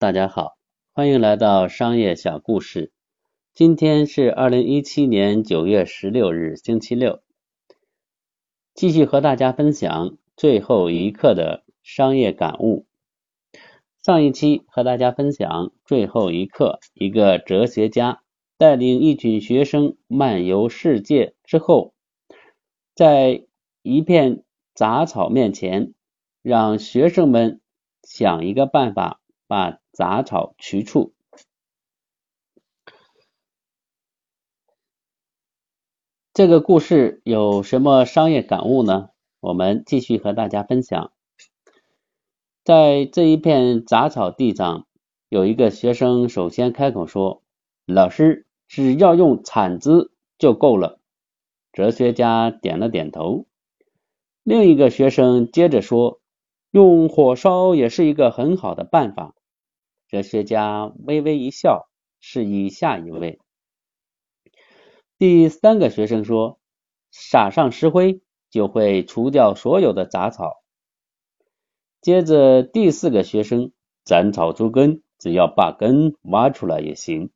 大家好，欢迎来到商业小故事。今天是二零一七年九月十六日，星期六。继续和大家分享最后一课的商业感悟。上一期和大家分享最后一课，一个哲学家带领一群学生漫游世界之后，在一片杂草面前，让学生们想一个办法把杂草除除。这个故事有什么商业感悟呢？我们继续和大家分享。在这一片杂草地上，有一个学生首先开口说：“老师，只要用铲子就够了。”哲学家点了点头。另一个学生接着说：“用火烧也是一个很好的办法。”哲学家微微一笑，示意下一位。第三个学生说：“撒上石灰就会除掉所有的杂草。”接着，第四个学生：“斩草除根，只要把根挖出来也行。”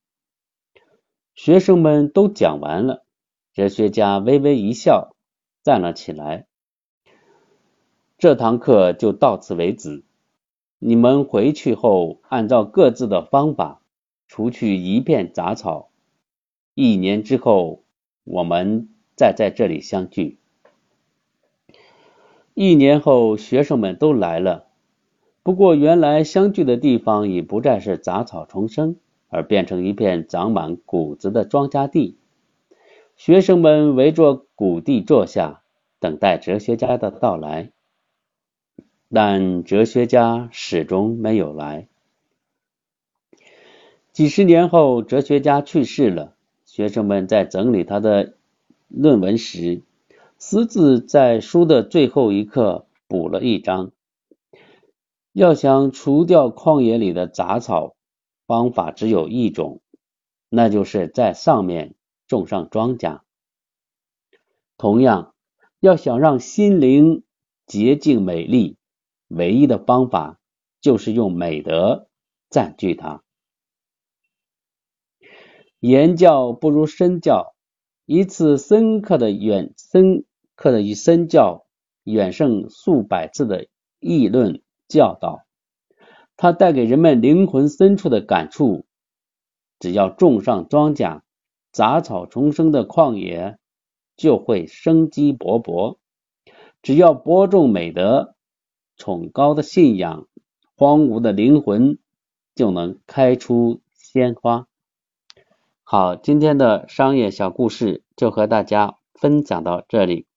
学生们都讲完了，哲学家微微一笑，站了起来：“这堂课就到此为止。你们回去后，按照各自的方法除去一片杂草。”一年之后，我们再在这里相聚。一年后，学生们都来了，不过原来相聚的地方已不再是杂草丛生，而变成一片长满谷子的庄稼地。学生们围着谷地坐下，等待哲学家的到来，但哲学家始终没有来。几十年后，哲学家去世了。学生们在整理他的论文时，私自在书的最后一刻补了一章：要想除掉旷野里的杂草，方法只有一种，那就是在上面种上庄稼。同样，要想让心灵洁净美丽，唯一的方法就是用美德占据它。言教不如身教，一次深刻的远深刻的以身教远胜数百次的议论教导。它带给人们灵魂深处的感触。只要种上庄稼，杂草丛生的旷野就会生机勃勃；只要播种美德，崇高的信仰，荒芜的灵魂就能开出鲜花。好，今天的商业小故事就和大家分享到这里。